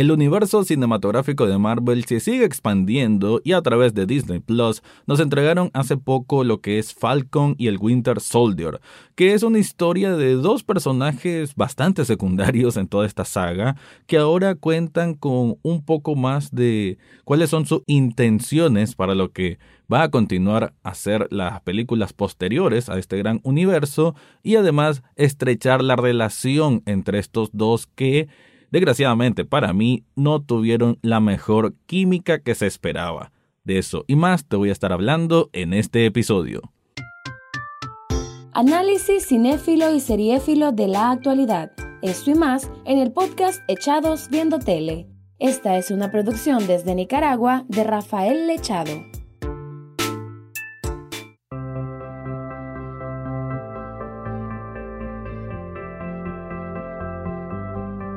El universo cinematográfico de Marvel se sigue expandiendo y a través de Disney Plus nos entregaron hace poco lo que es Falcon y el Winter Soldier, que es una historia de dos personajes bastante secundarios en toda esta saga, que ahora cuentan con un poco más de cuáles son sus intenciones para lo que va a continuar a ser las películas posteriores a este gran universo y además estrechar la relación entre estos dos que desgraciadamente para mí no tuvieron la mejor química que se esperaba. De eso y más te voy a estar hablando en este episodio. Análisis cinéfilo y seriéfilo de la actualidad. Esto y más en el podcast Echados Viendo Tele. Esta es una producción desde Nicaragua de Rafael Lechado.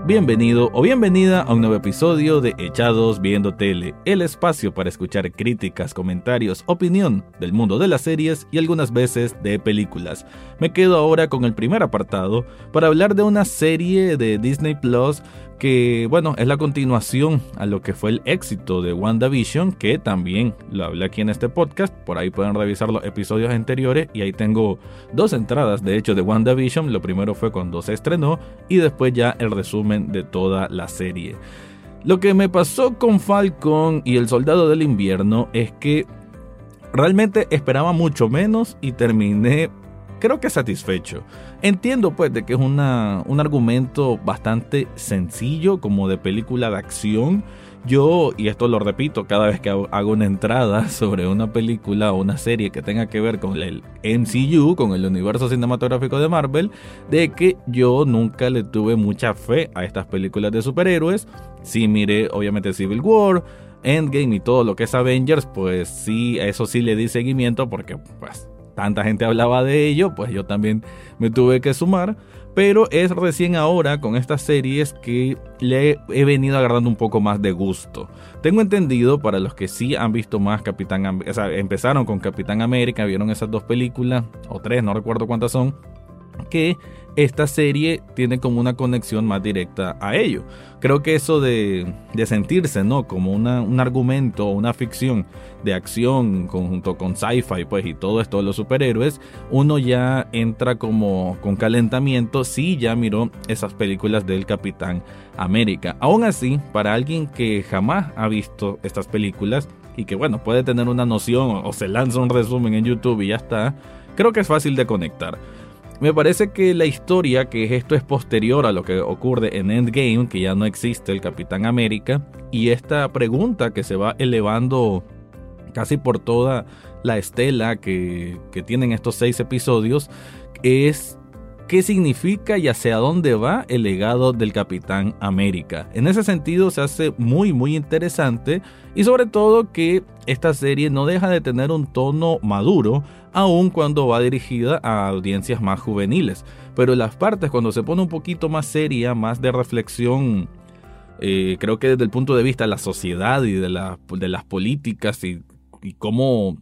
Bienvenido o bienvenida a un nuevo episodio de Echados Viendo Tele, el espacio para escuchar críticas, comentarios, opinión del mundo de las series y algunas veces de películas. Me quedo ahora con el primer apartado para hablar de una serie de Disney Plus que bueno, es la continuación a lo que fue el éxito de WandaVision, que también lo hablé aquí en este podcast, por ahí pueden revisar los episodios anteriores y ahí tengo dos entradas de hecho de WandaVision, lo primero fue cuando se estrenó y después ya el resumen de toda la serie. Lo que me pasó con Falcon y el Soldado del Invierno es que realmente esperaba mucho menos y terminé creo que satisfecho. Entiendo pues de que es una, un argumento bastante sencillo como de película de acción. Yo, y esto lo repito cada vez que hago una entrada sobre una película o una serie que tenga que ver con el MCU, con el universo cinematográfico de Marvel, de que yo nunca le tuve mucha fe a estas películas de superhéroes. Sí miré obviamente Civil War, Endgame y todo lo que es Avengers, pues sí, a eso sí le di seguimiento porque pues tanta gente hablaba de ello, pues yo también me tuve que sumar. Pero es recién ahora con estas series que le he venido agarrando un poco más de gusto. Tengo entendido, para los que sí han visto más Capitán o sea, empezaron con Capitán América, vieron esas dos películas, o tres, no recuerdo cuántas son, que esta serie tiene como una conexión más directa a ello. Creo que eso de, sentirse, ¿no? Como una, un argumento, una ficción de acción conjunto con sci-fi, pues, y todo esto de los superhéroes, uno ya entra como con calentamiento si ya miró esas películas del Capitán América. Aún así, para alguien que jamás ha visto estas películas y que, bueno, puede tener una noción o se lanza un resumen en YouTube y ya está, creo que es fácil de conectar. Me parece que la historia, que esto es posterior a lo que ocurre en Endgame, que ya no existe el Capitán América, y esta pregunta que se va elevando casi por toda la estela que, que tienen estos seis episodios, es qué significa y hacia dónde va el legado del Capitán América. En ese sentido se hace muy muy interesante y sobre todo que esta serie no deja de tener un tono maduro aun cuando va dirigida a audiencias más juveniles. Pero las partes cuando se pone un poquito más seria, más de reflexión, eh, creo que desde el punto de vista de la sociedad y de, las políticas y, y cómo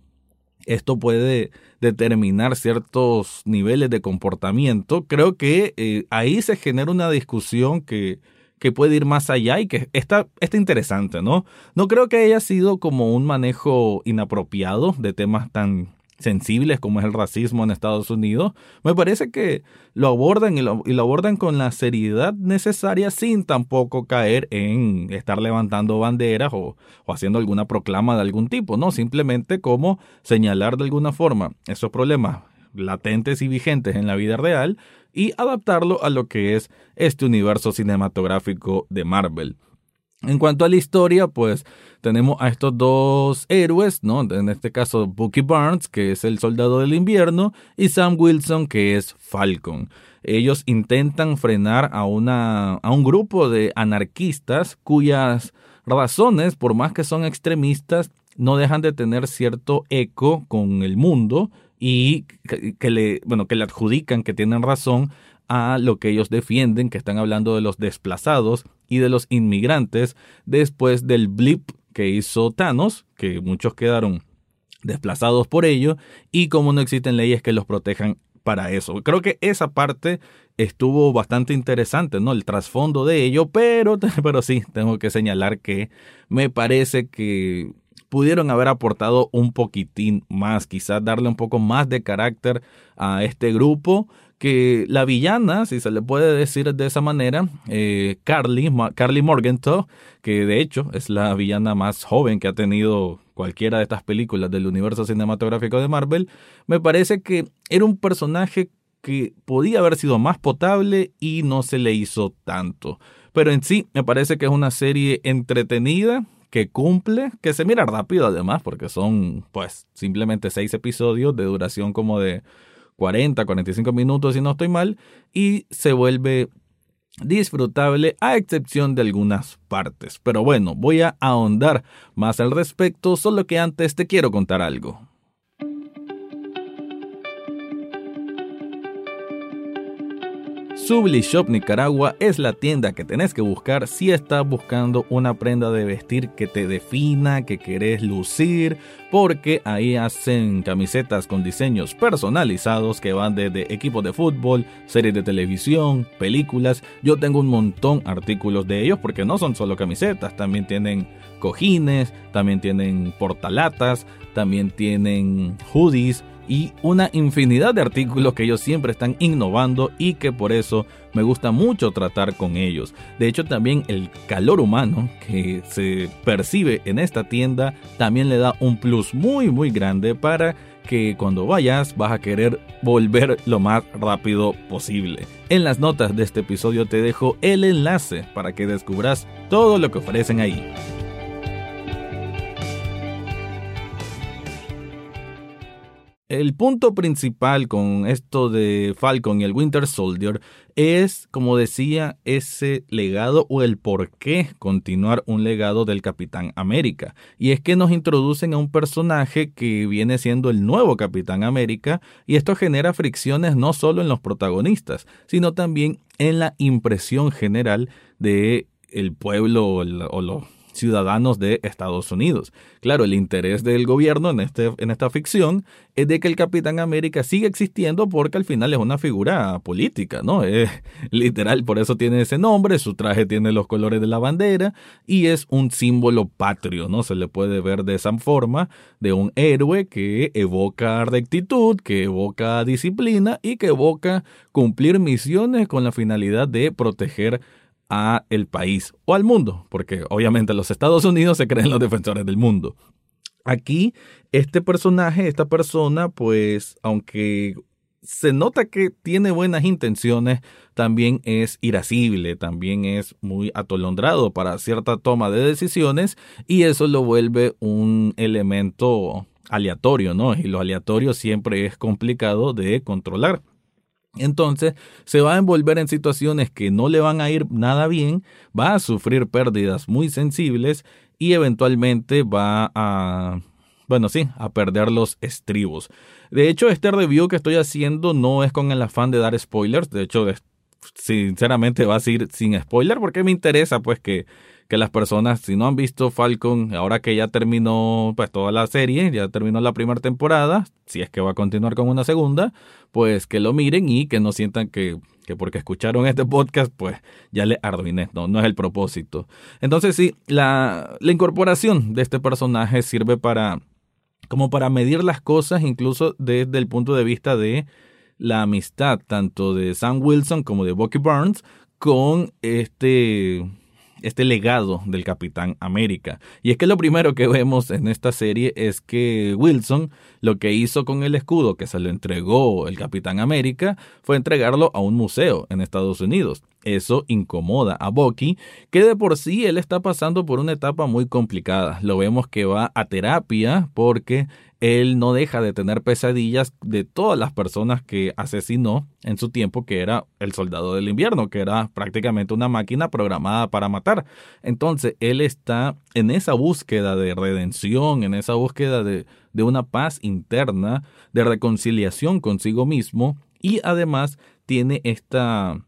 esto puede determinar ciertos niveles de comportamiento, creo que eh, ahí se genera una discusión que, que puede ir más allá y que está, está interesante, ¿no? No creo que haya sido como un manejo inapropiado de temas tan sensibles como es el racismo en Estados Unidos, me parece que lo abordan y lo, abordan con la seriedad necesaria sin tampoco caer en estar levantando banderas o, o haciendo alguna proclama de algún tipo, no, simplemente como señalar de alguna forma esos problemas latentes y vigentes en la vida real y adaptarlo a lo que es este universo cinematográfico de Marvel. En cuanto a la historia, pues tenemos a estos dos héroes, ¿no? En este caso, Bucky Barnes, que es el soldado del invierno, y Sam Wilson, que es Falcon. Ellos intentan frenar a, una, a un grupo de anarquistas cuyas razones, por más que son extremistas, no dejan de tener cierto eco con el mundo y que, le, bueno, que le adjudican que tienen razón a lo que ellos defienden, que están hablando de los desplazados y de los inmigrantes después del blip que hizo Thanos, que muchos quedaron desplazados por ello, y como no existen leyes que los protejan para eso. Creo que esa parte estuvo bastante interesante, ¿no? El trasfondo de ello, pero, pero sí, tengo que señalar que me parece que pudieron haber aportado un poquitín más, quizás darle un poco más de carácter a este grupo, que la villana, si se le puede decir de esa manera, eh, Carly, Carly Morgenthau, que de hecho es la villana más joven que ha tenido cualquiera de estas películas del universo cinematográfico de Marvel, me parece que era un personaje que podía haber sido más potable y no se le hizo tanto. Pero en sí me parece que es una serie entretenida, que cumple, que se mira rápido además, porque son pues simplemente seis episodios de duración como de 40, 45 minutos si no estoy mal, y se vuelve disfrutable a excepción de algunas partes. Pero bueno, voy a ahondar más al respecto, solo que antes te quiero contar algo. Subli Shop Nicaragua es la tienda que tenés que buscar si estás buscando una prenda de vestir que te defina, que querés lucir, porque ahí hacen camisetas con diseños personalizados que van desde equipos de fútbol, series de televisión, películas. Yo tengo un montón artículos de ellos porque no son solo camisetas, también tienen cojines, también tienen portalatas, también tienen hoodies y una infinidad de artículos que ellos siempre están innovando y que por eso me gusta mucho tratar con ellos. De hecho también el calor humano que se percibe en esta tienda también le da un plus muy muy grande para que cuando vayas vas a querer volver lo más rápido posible. En las notas de este episodio te dejo el enlace para que descubras todo lo que ofrecen ahí. El punto principal con esto de Falcon y el Winter Soldier es, como decía, ese legado o el por qué continuar un legado del Capitán América. Y es que nos introducen a un personaje que viene siendo el nuevo Capitán América y esto genera fricciones no solo en los protagonistas, sino también en la impresión general de el pueblo o, los ciudadanos de Estados Unidos. Claro, el interés del gobierno en, este, en esta ficción es de que el Capitán América siga existiendo porque al final es una figura política, ¿no? Es literal, por eso tiene ese nombre, su traje tiene los colores de la bandera y es un símbolo patrio, ¿no? Se le puede ver de esa forma de un héroe que evoca rectitud, que evoca disciplina y que evoca cumplir misiones con la finalidad de proteger a el país o al mundo, porque obviamente los Estados Unidos se creen los defensores del mundo. Aquí, este personaje, esta persona, pues, aunque se nota que tiene buenas intenciones, también es irascible, también es muy atolondrado para cierta toma de decisiones y eso lo vuelve un elemento aleatorio, ¿no? Y lo aleatorio siempre es complicado de controlar. Entonces se va a envolver en situaciones que no le van a ir nada bien, va a sufrir pérdidas muy sensibles y eventualmente va a, bueno, sí, a perder los estribos. De hecho, este review que estoy haciendo no es con el afán de dar spoilers, de hecho, sinceramente va a ser sin spoiler porque me interesa pues que que las personas, si no han visto Falcon, ahora que ya terminó pues toda la serie, ya terminó la primera temporada, si es que va a continuar con una segunda, pues que lo miren y que no sientan que, que porque escucharon este podcast, pues ya le arruiné. No, no es el propósito. Entonces sí, la, la incorporación de este personaje sirve para como para medir las cosas incluso desde el punto de vista de la amistad tanto de Sam Wilson como de Bucky Barnes con este este legado del Capitán América. Y es que lo primero que vemos en esta serie es que Wilson lo que hizo con el escudo que se lo entregó el Capitán América fue entregarlo a un museo en Estados Unidos. Eso incomoda a Bucky, que de por sí él está pasando por una etapa muy complicada. Lo vemos que va a terapia porque él no deja de tener pesadillas de todas las personas que asesinó en su tiempo, que era el soldado del invierno, que era prácticamente una máquina programada para matar. Entonces, él está en esa búsqueda de redención, en esa búsqueda de, de una paz interna, de reconciliación consigo mismo, y además tiene esta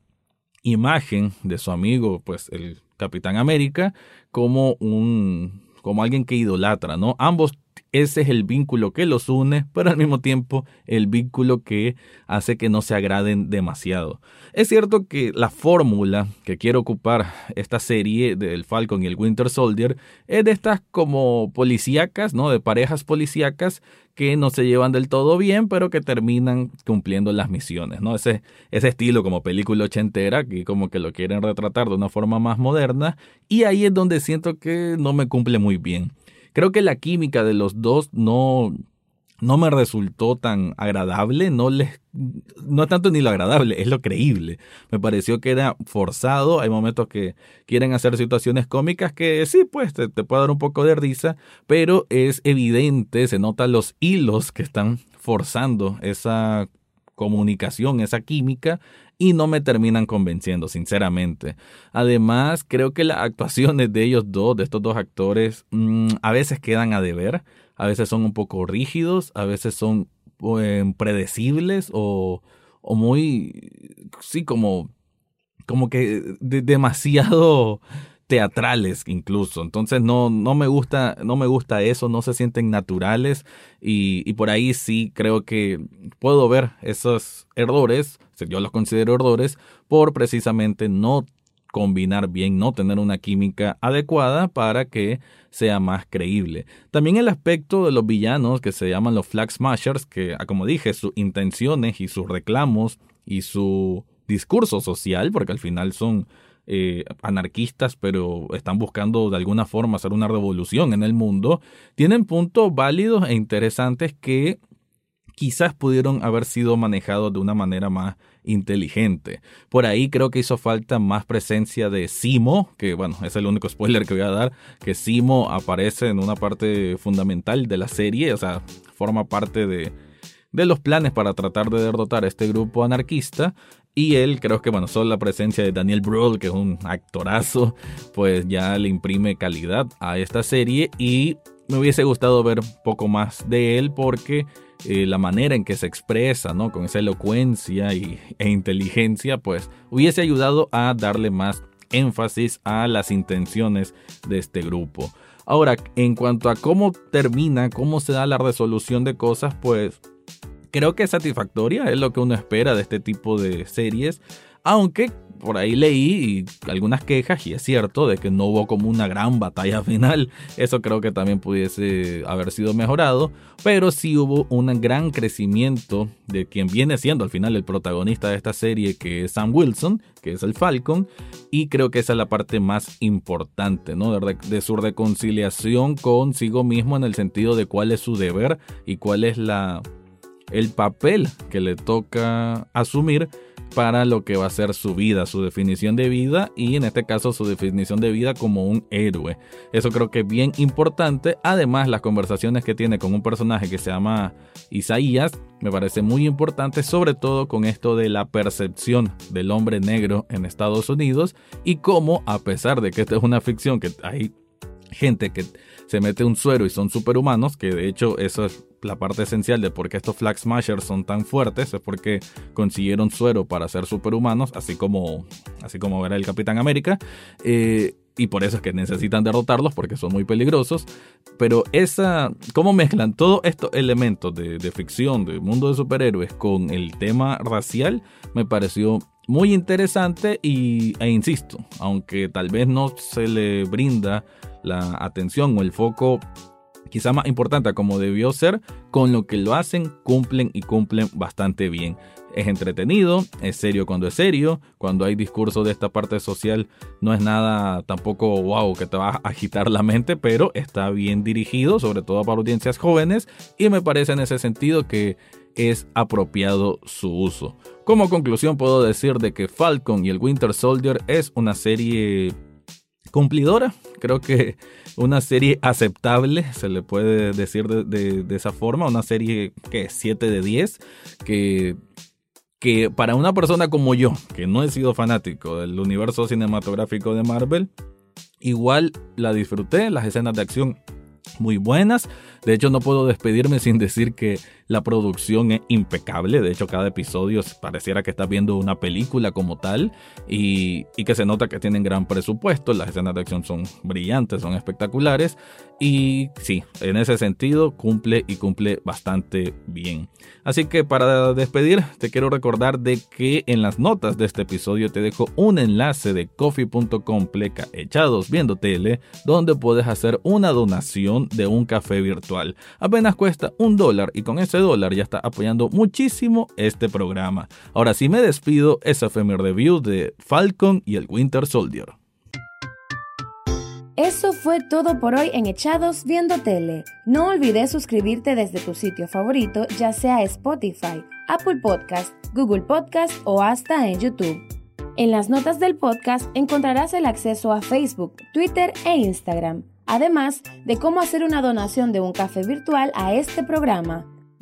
imagen de su amigo, pues el Capitán América, como un como alguien que idolatra, ¿no? Ambos ese es el vínculo que los une, pero al mismo tiempo el vínculo que hace que no se agraden demasiado. Es cierto que la fórmula que quiere ocupar esta serie del Falcon y el Winter Soldier es de estas como policíacas, ¿no? De parejas policíacas que no se llevan del todo bien, pero que terminan cumpliendo las misiones, ¿no? Ese, ese estilo como película ochentera, que como que lo quieren retratar de una forma más moderna, y ahí es donde siento que no me cumple muy bien. Creo que la química de los dos no, no me resultó tan agradable, no les, no tanto ni lo agradable, es lo creíble. Me pareció que era forzado, hay momentos que quieren hacer situaciones cómicas que sí, pues te, te puede dar un poco de risa, pero es evidente, se notan los hilos que están forzando esa comunicación, esa química, y no me terminan convenciendo, sinceramente. Además, creo que las actuaciones de ellos dos, de estos dos actores, mm, a veces quedan a deber, a veces son un poco rígidos, a veces son em, predecibles o, o muy, sí, como, como que demasiado teatrales incluso. Entonces no, no me gusta, no me gusta eso, no se sienten naturales y, y por ahí sí creo que puedo ver esos errores, yo los considero errores, por precisamente no combinar bien, no tener una química adecuada para que sea más creíble. También el aspecto de los villanos que se llaman los Flag Smashers, que ah, como dije, sus intenciones y sus reclamos y su discurso social, porque al final son eh, anarquistas, pero están buscando de alguna forma hacer una revolución en el mundo, tienen puntos válidos e interesantes que quizás pudieron haber sido manejados de una manera más inteligente. Por ahí creo que hizo falta más presencia de Simo, que bueno, es el único spoiler que voy a dar, que Simo aparece en una parte fundamental de la serie, o sea, forma parte de, de los planes para tratar de derrotar a este grupo anarquista y él, creo que, bueno, solo la presencia de Daniel Brühl, que es un actorazo, pues ya le imprime calidad a esta serie. Y me hubiese gustado ver poco más de él porque eh, la manera en que se expresa, ¿no? Con esa elocuencia y, e inteligencia, pues hubiese ayudado a darle más énfasis a las intenciones de este grupo. Ahora, en cuanto a cómo termina, cómo se da la resolución de cosas, pues creo que es satisfactoria, es lo que uno espera de este tipo de series, aunque por ahí leí algunas quejas y es cierto de que no hubo como una gran batalla final, eso creo que también pudiese haber sido mejorado, pero sí hubo un gran crecimiento de quien viene siendo al final el protagonista de esta serie que es Sam Wilson, que es el Falcon, y creo que esa es la parte más importante, ¿no? De, de su reconciliación consigo mismo en el sentido de cuál es su deber y cuál es la el papel que le toca asumir para lo que va a ser su vida, su definición de vida y en este caso su definición de vida como un héroe. Eso creo que es bien importante. Además, las conversaciones que tiene con un personaje que se llama Isaías me parece muy importante, sobre todo con esto de la percepción del hombre negro en Estados Unidos y cómo, a pesar de que esta es una ficción, que hay gente que se mete un suero y son superhumanos, que de hecho eso es la parte esencial de por qué estos Flag Smashers son tan fuertes, es porque consiguieron suero para ser superhumanos, así como, así como era el Capitán América. Eh, y por eso es que necesitan derrotarlos porque son muy peligrosos. Pero esa, cómo mezclan todos estos elementos de, ficción, de mundo de superhéroes con el tema racial, me pareció muy interesante y, e insisto, aunque tal vez no se le brinda la atención o el foco quizá más importante como debió ser, con lo que lo hacen cumplen y cumplen bastante bien. Es entretenido, es serio cuando es serio, cuando hay discurso de esta parte social no es nada tampoco wow que te va a agitar la mente, pero está bien dirigido, sobre todo para audiencias jóvenes y me parece en ese sentido que es apropiado su uso. Como conclusión puedo decir de que Falcon y el Winter Soldier es una serie cumplidora, creo que una serie aceptable, se le puede decir de, esa forma, una serie que es 7 de 10, que, que para una persona como yo, que no he sido fanático del universo cinematográfico de Marvel, igual la disfruté, las escenas de acción muy buenas. De hecho, no puedo despedirme sin decir que la producción es impecable, de hecho cada episodio pareciera que estás viendo una película como tal y, y que se nota que tienen gran presupuesto, las escenas de acción son brillantes, son espectaculares y sí, en ese sentido cumple y cumple bastante bien. Así que para despedir, te quiero recordar de que en las notas de este episodio te dejo un enlace de coffee.com pleca echados viendo tele, donde puedes hacer una donación de un café virtual. Apenas cuesta un dólar y con ese dólar ya está apoyando muchísimo este programa. Ahora sí me despido, esa fue mi review de Falcon y el Winter Soldier. Eso fue todo por hoy en Echados Viendo Tele. No olvides suscribirte desde tu sitio favorito, ya sea Spotify, Apple Podcast, Google Podcast o hasta en YouTube. En las notas del podcast encontrarás el acceso a Facebook, Twitter e Instagram, además de cómo hacer una donación de un café virtual a este programa.